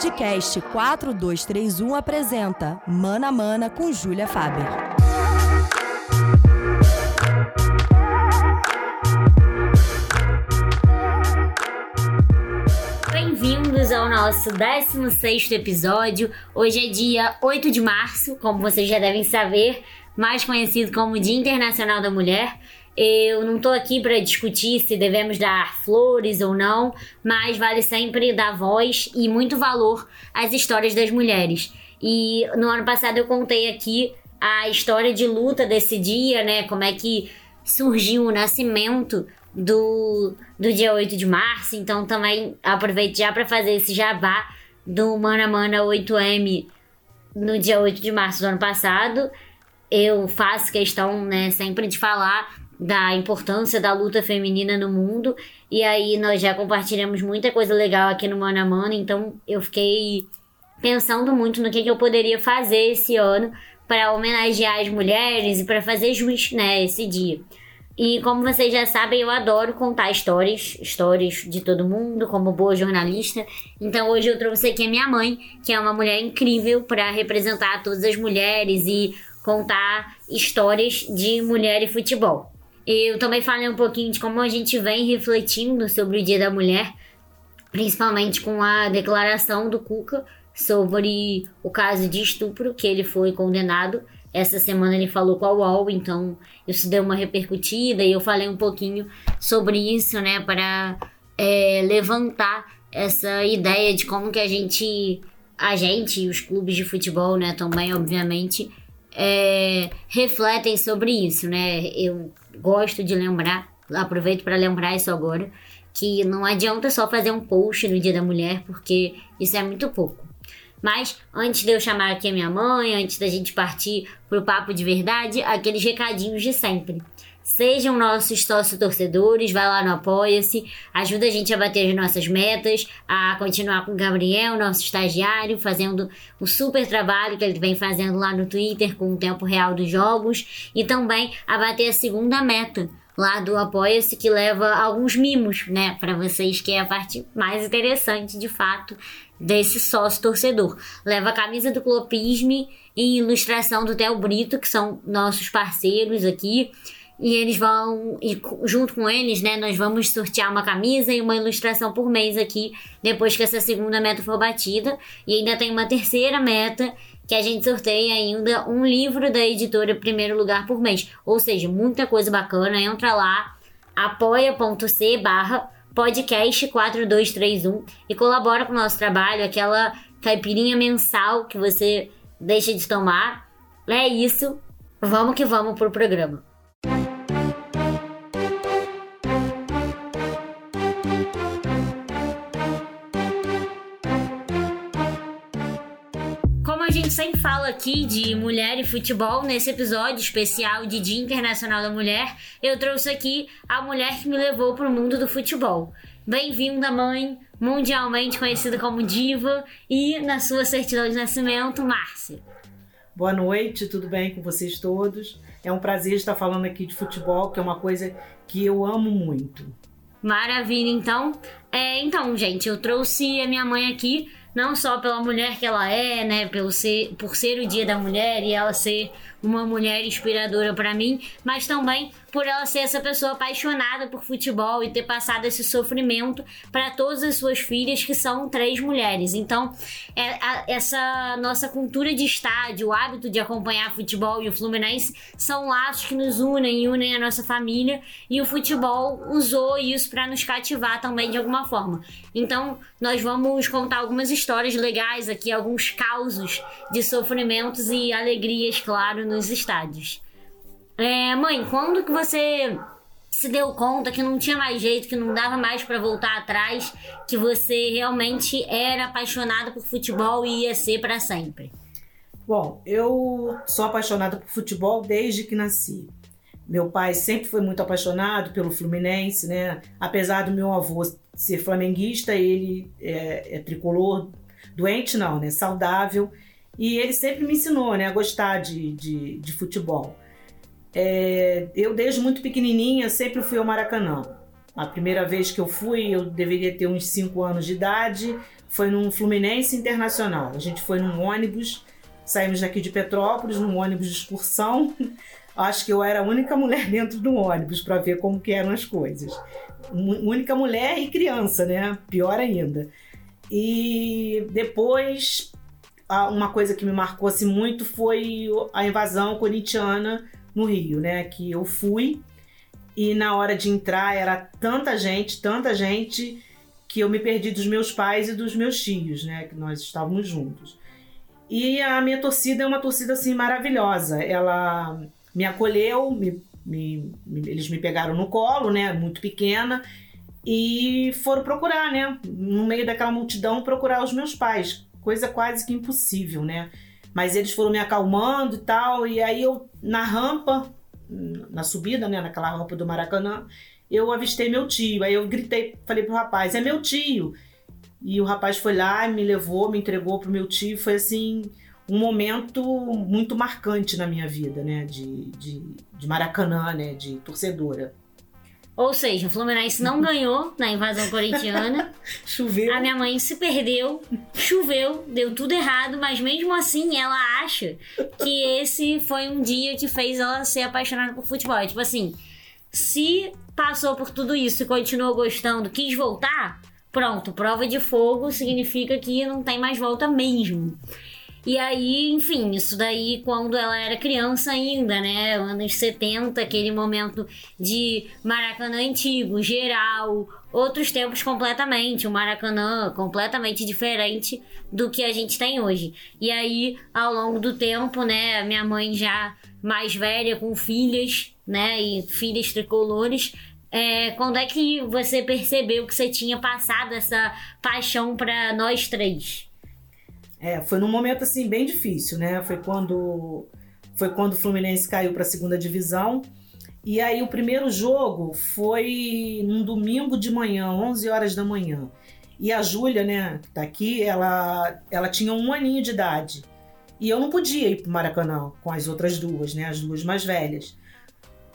Podcast 4231 apresenta Mana a Mana com Júlia Faber. Bem-vindos ao nosso 16 episódio. Hoje é dia 8 de março, como vocês já devem saber, mais conhecido como Dia Internacional da Mulher. Eu não estou aqui para discutir se devemos dar flores ou não, mas vale sempre dar voz e muito valor às histórias das mulheres. E no ano passado eu contei aqui a história de luta desse dia, né? Como é que surgiu o nascimento do, do dia 8 de março. Então também aproveito já para fazer esse jabá do Mana Mana 8M no dia 8 de março do ano passado. Eu faço questão, né, sempre de falar da importância da luta feminina no mundo. E aí nós já compartilhamos muita coisa legal aqui no Mano a Mano, então eu fiquei pensando muito no que, que eu poderia fazer esse ano para homenagear as mulheres e para fazer jus, né, esse dia. E como vocês já sabem, eu adoro contar histórias, histórias de todo mundo, como boa jornalista. Então hoje eu trouxe aqui a minha mãe, que é uma mulher incrível para representar todas as mulheres e contar histórias de mulher e futebol. Eu também falei um pouquinho de como a gente vem refletindo sobre o Dia da Mulher, principalmente com a declaração do Cuca sobre o caso de estupro que ele foi condenado. Essa semana ele falou com a UOL, então isso deu uma repercutida e eu falei um pouquinho sobre isso, né, para é, levantar essa ideia de como que a gente, a gente e os clubes de futebol, né, também, obviamente, é, refletem sobre isso, né? Eu gosto de lembrar, aproveito para lembrar isso agora, que não adianta só fazer um post no Dia da Mulher, porque isso é muito pouco. Mas antes de eu chamar aqui a minha mãe, antes da gente partir pro papo de verdade, aqueles recadinhos de sempre. Sejam nossos sócios torcedores, vai lá no Apoia-se, ajuda a gente a bater as nossas metas, a continuar com o Gabriel, nosso estagiário, fazendo o super trabalho que ele vem fazendo lá no Twitter com o tempo real dos jogos e também a bater a segunda meta lá do Apoia-se que leva alguns mimos, né, para vocês, que é a parte mais interessante de fato desse sócio torcedor. Leva a camisa do Clopisme e ilustração do Theo Brito, que são nossos parceiros aqui. E eles vão, e junto com eles, né, nós vamos sortear uma camisa e uma ilustração por mês aqui, depois que essa segunda meta for batida. E ainda tem uma terceira meta, que a gente sorteia ainda um livro da editora Primeiro Lugar por mês. Ou seja, muita coisa bacana. Entra lá, apoia.c barra podcast 4231 e colabora com o nosso trabalho, aquela caipirinha mensal que você deixa de tomar. É isso. Vamos que vamos pro programa. Aqui de mulher e futebol, nesse episódio especial de Dia Internacional da Mulher, eu trouxe aqui a mulher que me levou para o mundo do futebol. Bem-vinda, mãe, mundialmente conhecida como diva, e na sua certidão de nascimento, Márcia. Boa noite, tudo bem com vocês todos? É um prazer estar falando aqui de futebol, que é uma coisa que eu amo muito. Maravilha, então. É, então, gente, eu trouxe a minha mãe aqui não só pela mulher que ela é, né, pelo ser, por ser o Dia da Mulher e ela ser uma mulher inspiradora para mim, mas também por ela ser essa pessoa apaixonada por futebol e ter passado esse sofrimento para todas as suas filhas, que são três mulheres. Então, é, a, essa nossa cultura de estádio, o hábito de acompanhar futebol e o Fluminense são laços que nos unem e unem a nossa família, e o futebol usou isso para nos cativar também de alguma forma. Então, nós vamos contar algumas histórias legais aqui, alguns causos de sofrimentos e alegrias, claro, nos estádios. É, mãe, quando que você se deu conta que não tinha mais jeito, que não dava mais para voltar atrás, que você realmente era apaixonada por futebol e ia ser para sempre? Bom, eu sou apaixonada por futebol desde que nasci. Meu pai sempre foi muito apaixonado pelo Fluminense, né? Apesar do meu avô ser flamenguista, ele é, é tricolor, doente não, né? Saudável. E ele sempre me ensinou, né, a gostar de, de, de futebol. É, eu, desde muito pequenininha, sempre fui ao Maracanã. A primeira vez que eu fui, eu deveria ter uns 5 anos de idade. foi num Fluminense Internacional. A gente foi num ônibus, saímos daqui de Petrópolis, num ônibus de excursão. Acho que eu era a única mulher dentro do ônibus para ver como que eram as coisas. Única mulher e criança, né? Pior ainda. E depois, uma coisa que me marcou assim, muito foi a invasão corintiana no Rio, né? Que eu fui e na hora de entrar era tanta gente, tanta gente que eu me perdi dos meus pais e dos meus tios, né? Que nós estávamos juntos. E a minha torcida é uma torcida assim maravilhosa. Ela me acolheu, me, me, eles me pegaram no colo, né? Muito pequena e foram procurar, né? No meio daquela multidão procurar os meus pais, coisa quase que impossível, né? Mas eles foram me acalmando e tal, e aí eu na rampa, na subida, né, naquela rampa do Maracanã, eu avistei meu tio. Aí eu gritei, falei pro rapaz: "É meu tio". E o rapaz foi lá, me levou, me entregou pro meu tio, foi assim, um momento muito marcante na minha vida, né, de, de, de Maracanã, né, de torcedora. Ou seja, o Fluminense não ganhou na invasão corintiana. choveu. A minha mãe se perdeu, choveu, deu tudo errado, mas mesmo assim ela acha que esse foi um dia que fez ela ser apaixonada por futebol. É tipo assim, se passou por tudo isso e continuou gostando, quis voltar, pronto, prova de fogo significa que não tem mais volta mesmo. E aí, enfim, isso daí quando ela era criança ainda, né? Anos 70, aquele momento de Maracanã antigo, geral, outros tempos completamente, o Maracanã completamente diferente do que a gente tem hoje. E aí, ao longo do tempo, né, minha mãe já mais velha, com filhas, né, e filhas tricolores, é, quando é que você percebeu que você tinha passado essa paixão para nós três? É, foi num momento assim bem difícil, né? Foi quando foi quando o Fluminense caiu para a segunda divisão. E aí o primeiro jogo foi num domingo de manhã, 11 horas da manhã. E a Júlia, né, que tá aqui, ela ela tinha um aninho de idade. E eu não podia ir pro Maracanã com as outras duas, né, as duas mais velhas.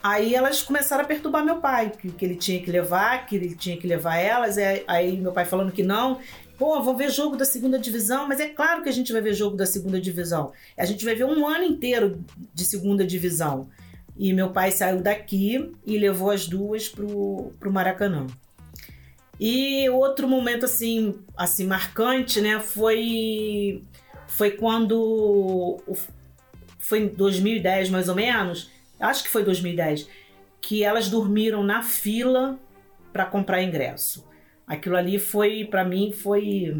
Aí elas começaram a perturbar meu pai, que, que ele tinha que levar, que ele tinha que levar elas. Aí meu pai falando que não, Pô, vou ver jogo da segunda divisão, mas é claro que a gente vai ver jogo da segunda divisão. A gente vai ver um ano inteiro de segunda divisão. E meu pai saiu daqui e levou as duas pro, pro Maracanã. E outro momento assim, assim marcante, né, foi foi quando foi em 2010 mais ou menos, acho que foi 2010, que elas dormiram na fila para comprar ingresso. Aquilo ali foi, para mim, foi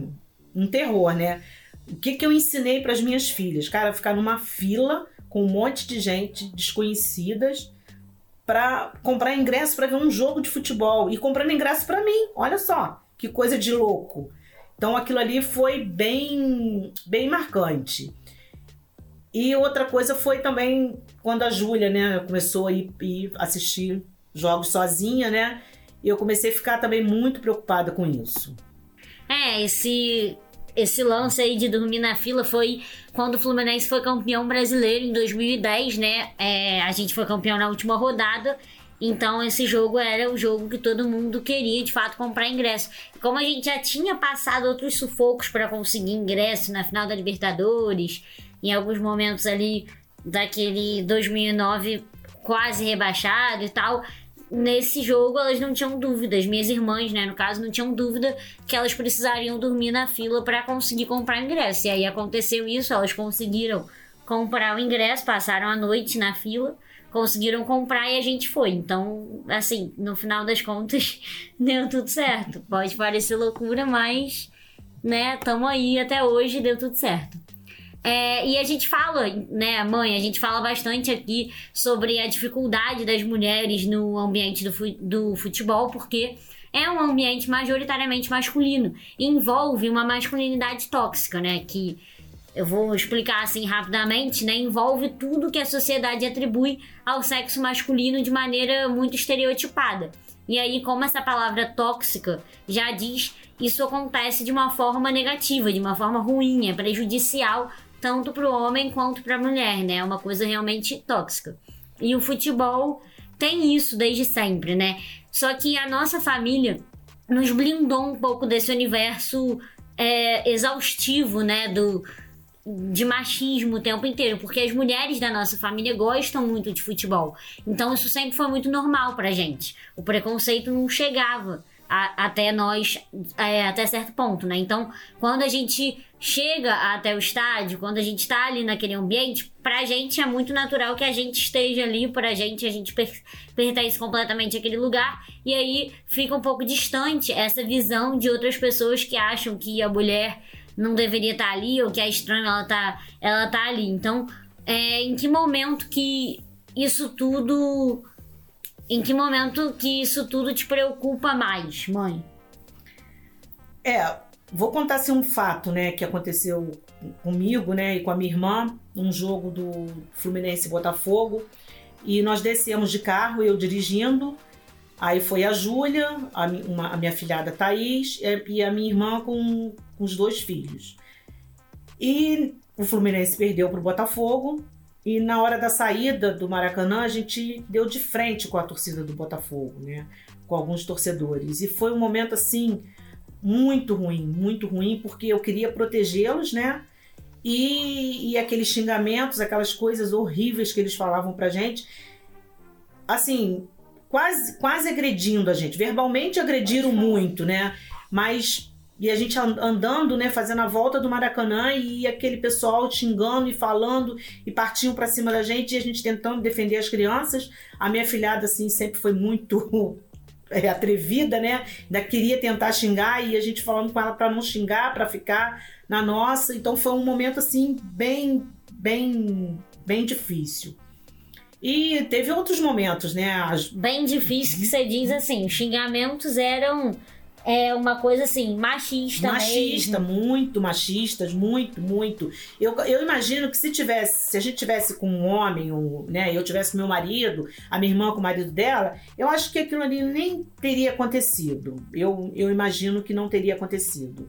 um terror, né? O que, que eu ensinei para as minhas filhas? Cara, ficar numa fila com um monte de gente desconhecidas para comprar ingresso para ver um jogo de futebol e comprando ingresso para mim. Olha só, que coisa de louco. Então aquilo ali foi bem bem marcante. E outra coisa foi também quando a Júlia, né, começou a ir, ir assistir jogos sozinha, né? E eu comecei a ficar também muito preocupada com isso. É, esse esse lance aí de dormir na fila foi quando o Fluminense foi campeão brasileiro em 2010, né? É, a gente foi campeão na última rodada. Então esse jogo era o jogo que todo mundo queria de fato comprar ingresso. Como a gente já tinha passado outros sufocos para conseguir ingresso na final da Libertadores, em alguns momentos ali daquele 2009 quase rebaixado e tal, nesse jogo elas não tinham dúvidas, minhas irmãs, né, no caso, não tinham dúvida que elas precisariam dormir na fila para conseguir comprar ingresso. E aí aconteceu isso, elas conseguiram comprar o ingresso, passaram a noite na fila, conseguiram comprar e a gente foi. Então, assim, no final das contas, deu tudo certo. Pode parecer loucura, mas, né, tamo aí até hoje, deu tudo certo. É, e a gente fala, né, mãe, a gente fala bastante aqui sobre a dificuldade das mulheres no ambiente do, fu do futebol, porque é um ambiente majoritariamente masculino. Envolve uma masculinidade tóxica, né? Que eu vou explicar assim rapidamente, né? Envolve tudo que a sociedade atribui ao sexo masculino de maneira muito estereotipada. E aí, como essa palavra tóxica já diz, isso acontece de uma forma negativa, de uma forma ruim, é prejudicial tanto para o homem quanto para a mulher, né? É uma coisa realmente tóxica. E o futebol tem isso desde sempre, né? Só que a nossa família nos blindou um pouco desse universo é, exaustivo, né? Do, de machismo o tempo inteiro, porque as mulheres da nossa família gostam muito de futebol. Então isso sempre foi muito normal pra gente. O preconceito não chegava a, até nós, é, até certo ponto, né? Então, quando a gente chega até o estádio, quando a gente tá ali naquele ambiente, pra gente é muito natural que a gente esteja ali, pra gente, a gente per pertence completamente àquele lugar, e aí fica um pouco distante essa visão de outras pessoas que acham que a mulher não deveria estar tá ali ou que é estranho ela tá, ela tá ali. Então, é, em que momento que isso tudo. Em que momento que isso tudo te preocupa mais, mãe? É, vou contar assim um fato, né, que aconteceu comigo, né, e com a minha irmã, um jogo do Fluminense Botafogo, e nós descemos de carro, eu dirigindo, aí foi a Júlia, a, a minha filhada Thaís e a minha irmã com com os dois filhos. E o Fluminense perdeu para o Botafogo. E na hora da saída do Maracanã, a gente deu de frente com a torcida do Botafogo, né? Com alguns torcedores. E foi um momento assim muito ruim, muito ruim, porque eu queria protegê-los, né? E, e, aqueles xingamentos, aquelas coisas horríveis que eles falavam pra gente, assim, quase, quase agredindo a gente. Verbalmente agrediram muito, né? Mas e a gente andando, né, fazendo a volta do Maracanã e aquele pessoal xingando e falando e partiam para cima da gente e a gente tentando defender as crianças. A minha filhada, assim, sempre foi muito é, atrevida, né? Ainda queria tentar xingar e a gente falando com ela para não xingar, para ficar na nossa. Então foi um momento, assim, bem, bem, bem difícil. E teve outros momentos, né? As... Bem difícil que você diz assim, os xingamentos eram é uma coisa assim, machista Machista, mesmo. muito machistas, muito, muito. Eu, eu imagino que se tivesse, se a gente tivesse com um homem, um, né, eu tivesse com meu marido, a minha irmã com o marido dela, eu acho que aquilo ali nem teria acontecido. Eu, eu imagino que não teria acontecido.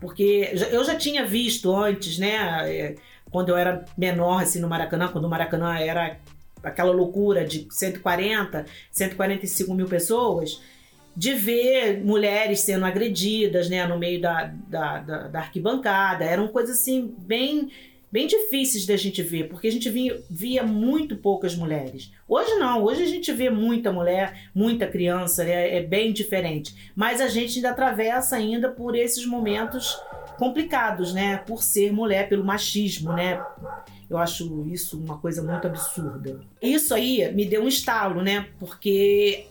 Porque eu já tinha visto antes, né, é, quando eu era menor, assim, no Maracanã, quando o Maracanã era aquela loucura de 140, 145 mil pessoas, de ver mulheres sendo agredidas né, no meio da, da, da, da arquibancada. Eram coisas assim bem bem difíceis da gente ver, porque a gente via, via, muito poucas mulheres. Hoje não, hoje a gente vê muita mulher, muita criança, é, é, bem diferente. Mas a gente ainda atravessa ainda por esses momentos complicados, né? Por ser mulher, pelo machismo, né? Eu acho isso uma coisa muito absurda. Isso aí me deu um estalo, né? Porque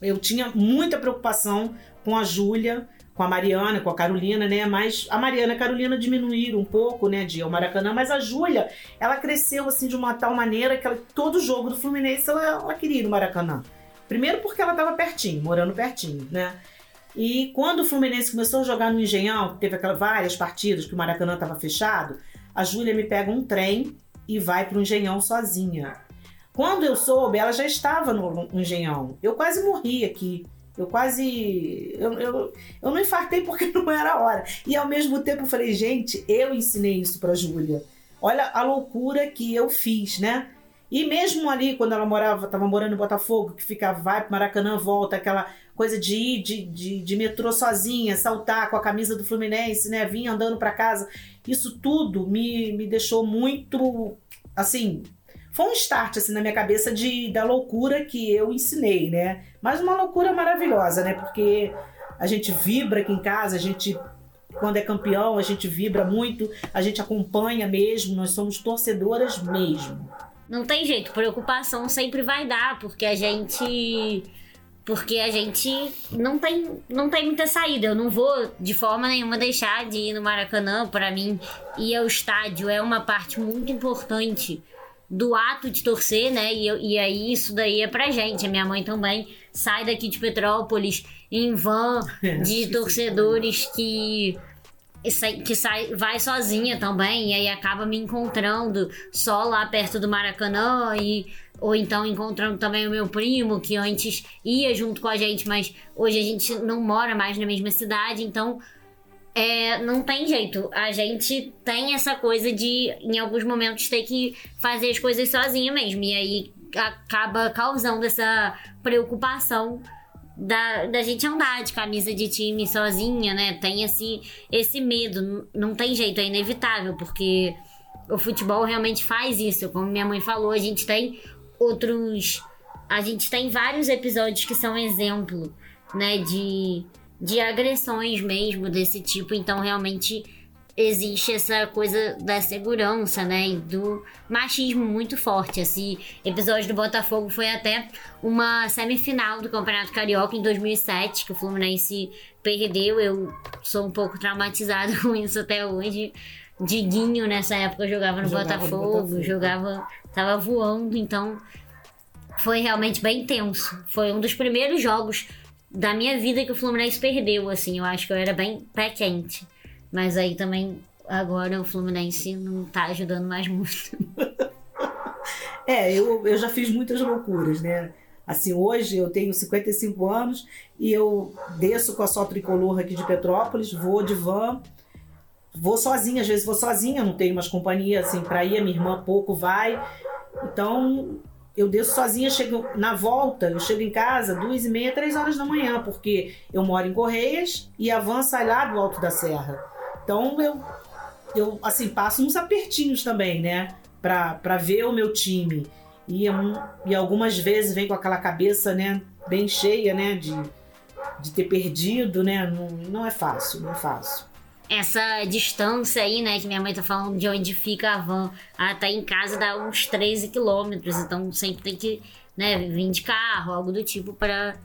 eu tinha muita preocupação com a Júlia, com a Mariana, com a Carolina, né? Mas a Mariana e a Carolina diminuíram um pouco, né, de ao Maracanã, mas a Júlia, ela cresceu assim de uma tal maneira que ela, todo jogo do Fluminense ela, ela queria ir no Maracanã. Primeiro porque ela estava pertinho, morando pertinho, né? E quando o Fluminense começou a jogar no Engenhão, teve aquelas várias partidas que o Maracanã estava fechado, a Júlia me pega um trem e vai para o Engenhão sozinha. Quando eu soube, ela já estava no, Engenhão. Eu quase morri aqui. Eu quase. Eu, eu, eu não infartei porque não era a hora. E ao mesmo tempo eu falei, gente, eu ensinei isso pra Júlia. Olha a loucura que eu fiz, né? E mesmo ali, quando ela morava, estava morando em Botafogo, que ficava, vai pro Maracanã, volta, aquela coisa de ir de, de, de metrô sozinha, saltar com a camisa do Fluminense, né? Vir andando para casa. Isso tudo me, me deixou muito, assim, foi um start assim na minha cabeça de da loucura que eu ensinei, né? Mas uma loucura maravilhosa, né? Porque a gente vibra aqui em casa, a gente quando é campeão, a gente vibra muito, a gente acompanha mesmo, nós somos torcedoras mesmo. Não tem jeito, preocupação sempre vai dar, porque a gente porque a gente não tem, não tem muita saída. Eu não vou de forma nenhuma deixar de ir no Maracanã. Para mim, ir ao estádio é uma parte muito importante do ato de torcer, né? E, e aí isso daí é pra gente. A minha mãe também sai daqui de Petrópolis em van é, de torcedores que que sai, vai sozinha também e aí acaba me encontrando só lá perto do Maracanã e ou então encontrando também o meu primo que antes ia junto com a gente, mas hoje a gente não mora mais na mesma cidade, então é, não tem jeito. A gente tem essa coisa de, em alguns momentos, ter que fazer as coisas sozinha mesmo. E aí acaba causando essa preocupação da, da gente andar de camisa de time sozinha, né? Tem esse, esse medo. Não tem jeito, é inevitável, porque o futebol realmente faz isso. Como minha mãe falou, a gente tem outros. A gente tem vários episódios que são exemplo, né? De, de agressões mesmo desse tipo. Então, realmente existe essa coisa da segurança, né? E do machismo muito forte. Esse episódio do Botafogo foi até uma semifinal do Campeonato Carioca em 2007, que o Fluminense perdeu. Eu sou um pouco traumatizada com isso até hoje. Diguinho nessa época jogava no jogava Botafogo, no Botafogo, jogava, tava voando, então foi realmente bem tenso. Foi um dos primeiros jogos da minha vida que o Fluminense perdeu, assim. Eu acho que eu era bem pé quente. Mas aí também, agora o Fluminense não tá ajudando mais muito. é, eu, eu já fiz muitas loucuras, né? Assim, hoje eu tenho 55 anos e eu desço com a só tricolor aqui de Petrópolis, vou de van, vou sozinha, às vezes vou sozinha, não tenho mais companhia assim para ir, minha irmã pouco vai. Então, eu desço sozinha, chego na volta, eu chego em casa duas e meia, três horas da manhã, porque eu moro em Correias e a van lá do Alto da Serra. Então eu, eu assim, passo uns apertinhos também, né? Pra, ver o meu time. E, e algumas vezes vem com aquela cabeça, né? Bem cheia, né? De, de ter perdido, né? Não, não é fácil, não é fácil essa distância aí, né, que minha mãe tá falando de onde fica a van até em casa dá uns 13 quilômetros, então sempre tem que, né, vir de carro, algo do tipo para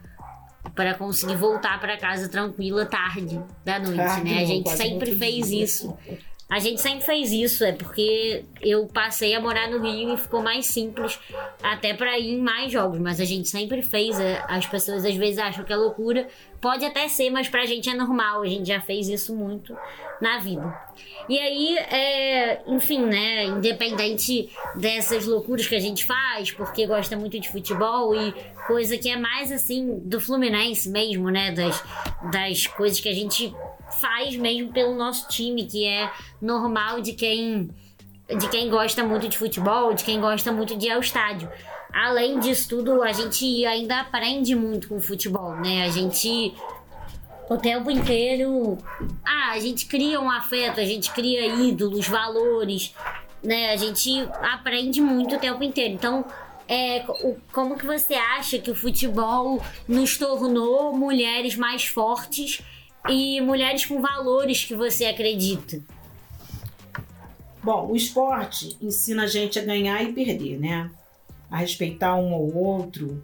para conseguir voltar para casa tranquila tarde da noite, ah, né? A gente sempre fez isso. A gente sempre fez isso, é porque eu passei a morar no Rio e ficou mais simples até para ir em mais jogos, mas a gente sempre fez. É, as pessoas às vezes acham que é loucura, pode até ser, mas pra gente é normal, a gente já fez isso muito na vida. E aí, é, enfim, né, independente dessas loucuras que a gente faz, porque gosta muito de futebol e coisa que é mais assim do Fluminense mesmo, né, das, das coisas que a gente faz mesmo pelo nosso time, que é normal de quem de quem gosta muito de futebol, de quem gosta muito de ir ao estádio. Além disso tudo, a gente ainda aprende muito com o futebol, né? A gente o tempo inteiro, ah, a gente cria um afeto, a gente cria ídolos, valores, né? A gente aprende muito o tempo inteiro. Então, é, o, como que você acha que o futebol nos tornou mulheres mais fortes e mulheres com valores que você acredita? Bom, o esporte ensina a gente a ganhar e perder, né? A respeitar um ao outro.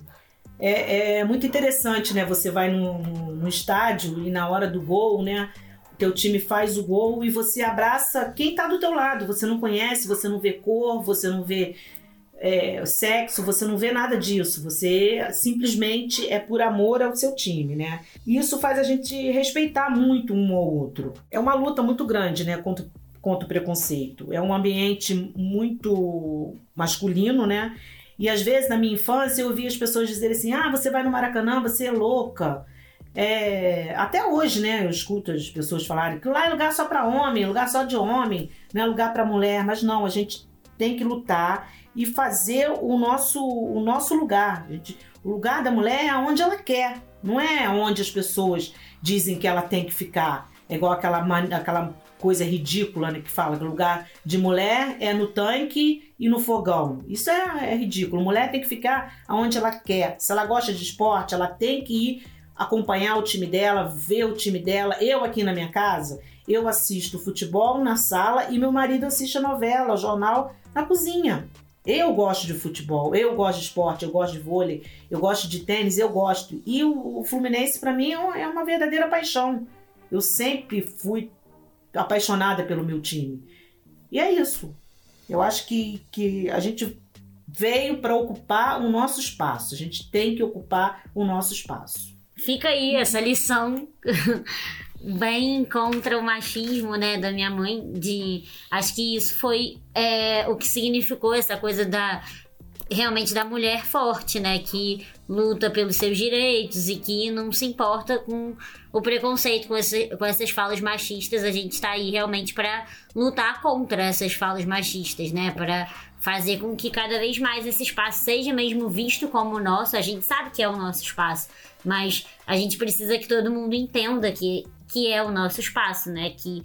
É, é muito interessante, né? Você vai no, no, no estádio e na hora do gol, né? O teu time faz o gol e você abraça quem tá do teu lado. Você não conhece, você não vê cor, você não vê é, sexo, você não vê nada disso. Você simplesmente é por amor ao seu time, né? E isso faz a gente respeitar muito um ao outro. É uma luta muito grande, né? Contra, contra o preconceito. É um ambiente muito masculino, né? E às vezes na minha infância eu ouvia as pessoas dizerem assim: ah, você vai no Maracanã, você é louca. É, até hoje, né, eu escuto as pessoas falarem que lá é lugar só para homem, lugar só de homem, não é lugar para mulher, mas não, a gente tem que lutar e fazer o nosso, o nosso lugar. Gente, o lugar da mulher é onde ela quer, não é onde as pessoas dizem que ela tem que ficar. É igual aquela, aquela coisa ridícula né, que fala que lugar de mulher é no tanque e no fogão. Isso é, é ridículo. Mulher tem que ficar onde ela quer. Se ela gosta de esporte, ela tem que ir acompanhar o time dela, ver o time dela. Eu aqui na minha casa, eu assisto futebol na sala e meu marido assiste a novela, jornal na cozinha. Eu gosto de futebol, eu gosto de esporte, eu gosto de vôlei, eu gosto de tênis, eu gosto. E o, o Fluminense, para mim, é, é uma verdadeira paixão. Eu sempre fui apaixonada pelo meu time. E é isso. Eu acho que, que a gente veio para ocupar o nosso espaço. A gente tem que ocupar o nosso espaço. Fica aí essa lição bem contra o machismo, né, da minha mãe. De acho que isso foi é, o que significou essa coisa da realmente da mulher forte, né, que luta pelos seus direitos e que não se importa com o preconceito, com, esse, com essas falas machistas. A gente está aí realmente para lutar contra essas falas machistas, né, para fazer com que cada vez mais esse espaço seja mesmo visto como nosso. A gente sabe que é o nosso espaço, mas a gente precisa que todo mundo entenda que, que é o nosso espaço, né? Que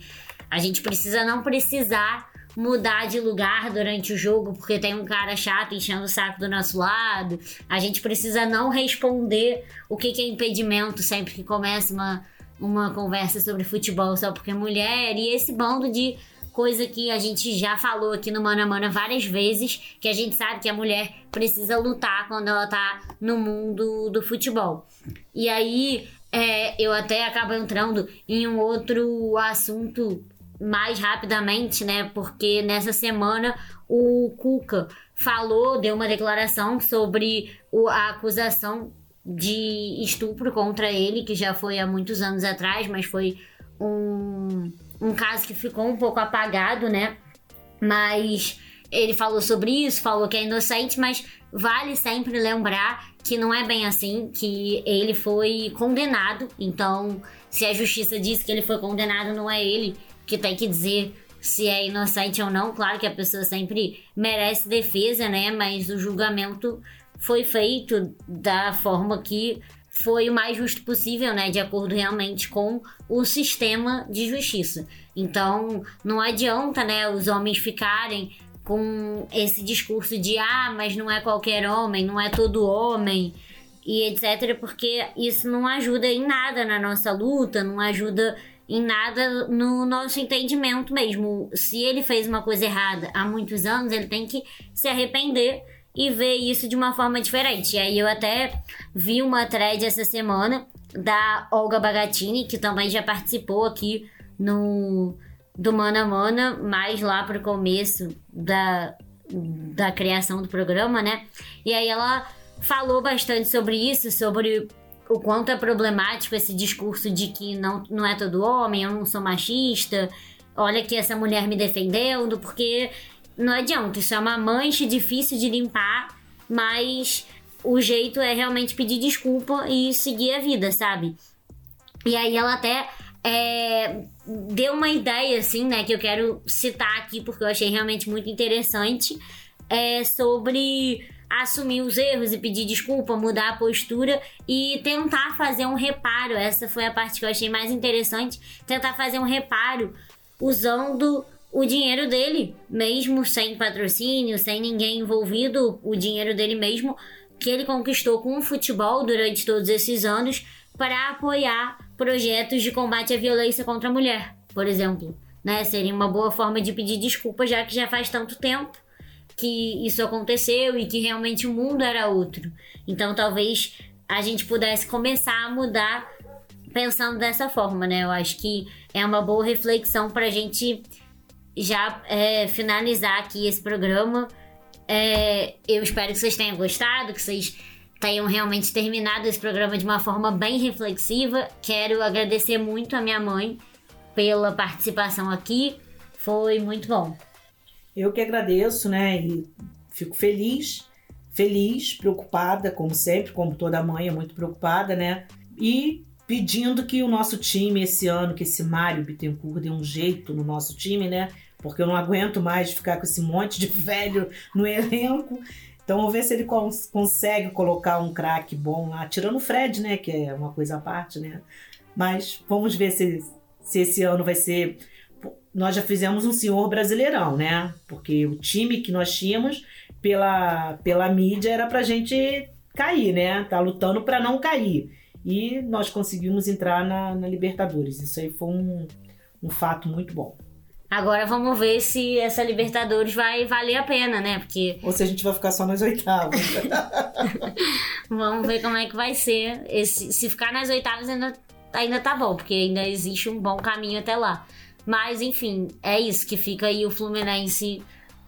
a gente precisa não precisar mudar de lugar durante o jogo porque tem um cara chato enchendo o saco do nosso lado. A gente precisa não responder o que, que é impedimento sempre que começa uma, uma conversa sobre futebol só porque é mulher. E esse bando de coisa que a gente já falou aqui no Mana Mana várias vezes, que a gente sabe que a mulher precisa lutar quando ela tá no mundo do futebol. E aí é, eu até acabo entrando em um outro assunto mais rapidamente, né? Porque nessa semana o Cuca falou, deu uma declaração sobre a acusação de estupro contra ele, que já foi há muitos anos atrás, mas foi um, um caso que ficou um pouco apagado, né? Mas ele falou sobre isso, falou que é inocente, mas vale sempre lembrar que não é bem assim, que ele foi condenado. Então, se a justiça diz que ele foi condenado, não é ele que tem que dizer se é inocente ou não. Claro que a pessoa sempre merece defesa, né? Mas o julgamento foi feito da forma que foi o mais justo possível, né? De acordo realmente com o sistema de justiça. Então, não adianta, né, os homens ficarem com esse discurso de ah, mas não é qualquer homem, não é todo homem e etc, porque isso não ajuda em nada na nossa luta, não ajuda em nada no nosso entendimento mesmo. Se ele fez uma coisa errada há muitos anos, ele tem que se arrepender e ver isso de uma forma diferente. E aí eu até vi uma thread essa semana da Olga Bagatini, que também já participou aqui no do Mana Mana, mais lá pro começo da, da criação do programa, né? E aí ela falou bastante sobre isso, sobre o quanto é problemático esse discurso de que não, não é todo homem, eu não sou machista, olha que essa mulher me defendendo, porque não adianta, isso é uma mancha difícil de limpar, mas o jeito é realmente pedir desculpa e seguir a vida, sabe? E aí ela até é, deu uma ideia, assim, né, que eu quero citar aqui porque eu achei realmente muito interessante, é sobre assumir os erros e pedir desculpa, mudar a postura e tentar fazer um reparo. Essa foi a parte que eu achei mais interessante. Tentar fazer um reparo usando o dinheiro dele, mesmo sem patrocínio, sem ninguém envolvido, o dinheiro dele mesmo que ele conquistou com o futebol durante todos esses anos para apoiar projetos de combate à violência contra a mulher, por exemplo. Né? Seria uma boa forma de pedir desculpa, já que já faz tanto tempo que isso aconteceu e que realmente o mundo era outro. Então talvez a gente pudesse começar a mudar pensando dessa forma, né? Eu acho que é uma boa reflexão para a gente já é, finalizar aqui esse programa. É, eu espero que vocês tenham gostado, que vocês tenham realmente terminado esse programa de uma forma bem reflexiva. Quero agradecer muito a minha mãe pela participação aqui. Foi muito bom. Eu que agradeço, né? E fico feliz, feliz, preocupada, como sempre, como toda mãe é muito preocupada, né? E pedindo que o nosso time esse ano, que esse Mário Bittencourt dê um jeito no nosso time, né? Porque eu não aguento mais ficar com esse monte de velho no elenco. Então vamos ver se ele cons consegue colocar um craque bom lá, tirando o Fred, né? Que é uma coisa à parte, né? Mas vamos ver se, se esse ano vai ser nós já fizemos um senhor brasileirão, né? Porque o time que nós tínhamos pela, pela mídia era pra gente cair, né? Tá lutando para não cair. E nós conseguimos entrar na, na Libertadores. Isso aí foi um, um fato muito bom. Agora vamos ver se essa Libertadores vai valer a pena, né? Porque. Ou se a gente vai ficar só nas oitavas. vamos ver como é que vai ser. Esse, se ficar nas oitavas ainda, ainda tá bom, porque ainda existe um bom caminho até lá. Mas, enfim, é isso que fica aí o Fluminense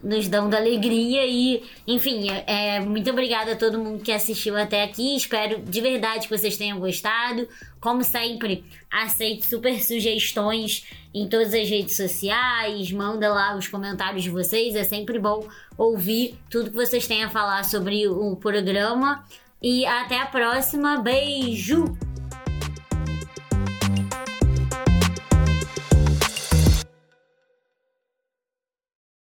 nos dando alegria e, enfim, é, é, muito obrigada a todo mundo que assistiu até aqui. Espero de verdade que vocês tenham gostado. Como sempre, aceito super sugestões em todas as redes sociais. Manda lá os comentários de vocês. É sempre bom ouvir tudo que vocês têm a falar sobre o programa. E até a próxima. Beijo!